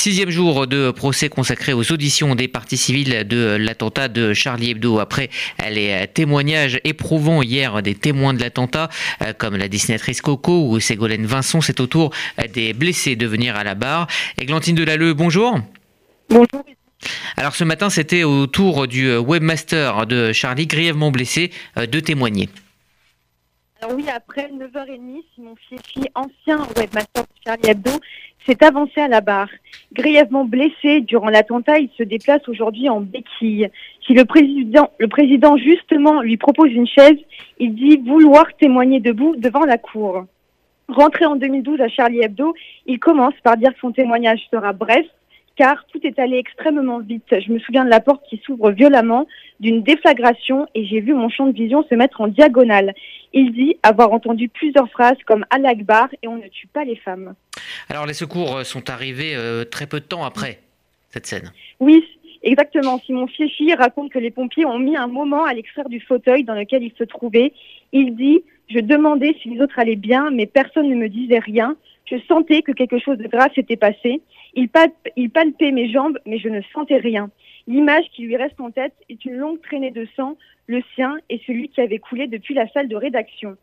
Sixième jour de procès consacré aux auditions des parties civiles de l'attentat de Charlie Hebdo. Après les témoignages éprouvants hier des témoins de l'attentat, euh, comme la dessinatrice Coco ou Ségolène Vincent, c'est au tour des blessés de venir à la barre. Églantine Delalleux, bonjour. Bonjour. Alors ce matin, c'était au tour du webmaster de Charlie, grièvement blessé, euh, de témoigner. Alors oui, après 9h30, Simon Fieschi, ancien webmaster de Charlie Hebdo, s'est avancé à la barre. Grièvement blessé durant l'attentat, il se déplace aujourd'hui en béquille. Si le président, le président justement lui propose une chaise, il dit vouloir témoigner debout devant la cour. Rentré en 2012 à Charlie Hebdo, il commence par dire que son témoignage sera bref, car tout est allé extrêmement vite. Je me souviens de la porte qui s'ouvre violemment, d'une déflagration, et j'ai vu mon champ de vision se mettre en diagonale. Il dit avoir entendu plusieurs phrases comme Al Akbar et on ne tue pas les femmes. Alors les secours sont arrivés euh, très peu de temps après cette scène. Oui, exactement. Simon Fieschi raconte que les pompiers ont mis un moment à l'extraire du fauteuil dans lequel il se trouvait. Il dit Je demandais si les autres allaient bien, mais personne ne me disait rien. Je sentais que quelque chose de grave s'était passé. Il, palpait mes jambes, mais je ne sentais rien. L'image qui lui reste en tête est une longue traînée de sang, le sien et celui qui avait coulé depuis la salle de rédaction.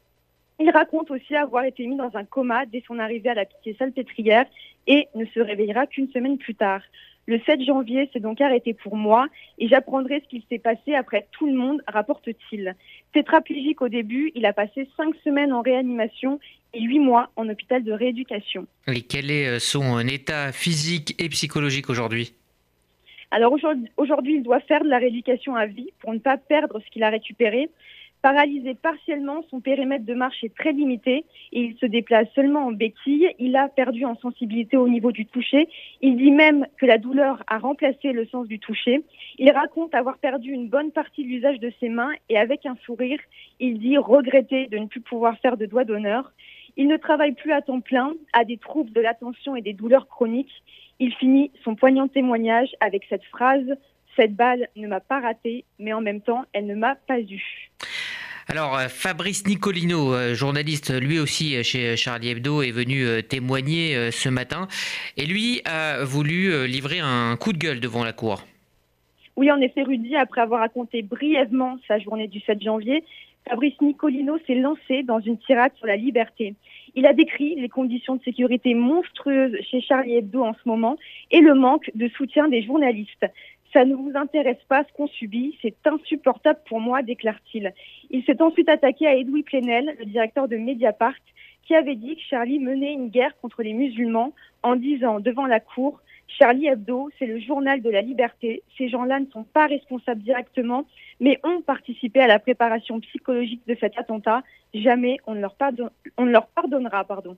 Il raconte aussi avoir été mis dans un coma dès son arrivée à la pitié salpêtrière et ne se réveillera qu'une semaine plus tard. Le 7 janvier s'est donc arrêté pour moi et j'apprendrai ce qu'il s'est passé après tout le monde, rapporte-t-il. Tétraplégique au début, il a passé cinq semaines en réanimation et huit mois en hôpital de rééducation. Et quel est euh, son état physique et psychologique aujourd'hui? Alors aujourd'hui, il doit faire de la rééducation à vie pour ne pas perdre ce qu'il a récupéré. Paralysé partiellement, son périmètre de marche est très limité et il se déplace seulement en béquille. Il a perdu en sensibilité au niveau du toucher. Il dit même que la douleur a remplacé le sens du toucher. Il raconte avoir perdu une bonne partie de l'usage de ses mains et avec un sourire, il dit regretter de ne plus pouvoir faire de doigts d'honneur. Il ne travaille plus à temps plein, a des troubles de l'attention et des douleurs chroniques. Il finit son poignant témoignage avec cette phrase Cette balle ne m'a pas raté, mais en même temps, elle ne m'a pas eu. Alors, euh, Fabrice Nicolino, euh, journaliste lui aussi chez Charlie Hebdo, est venu euh, témoigner ce matin. Et lui a voulu livrer un coup de gueule devant la cour. Oui, en effet, Rudy, après avoir raconté brièvement sa journée du 7 janvier, Fabrice Nicolino s'est lancé dans une tirade sur la liberté. Il a décrit les conditions de sécurité monstrueuses chez Charlie Hebdo en ce moment et le manque de soutien des journalistes. Ça ne vous intéresse pas ce qu'on subit, c'est insupportable pour moi, déclare-t-il. Il, s'est ensuite attaqué à Edoui Plenel, le directeur de Mediapart, qui avait dit que Charlie menait une guerre contre les musulmans en disant devant la cour Charlie Hebdo, c'est le journal de la liberté. Ces gens-là ne sont pas responsables directement, mais ont participé à la préparation psychologique de cet attentat. Jamais on ne leur, pardonnera. Pardon.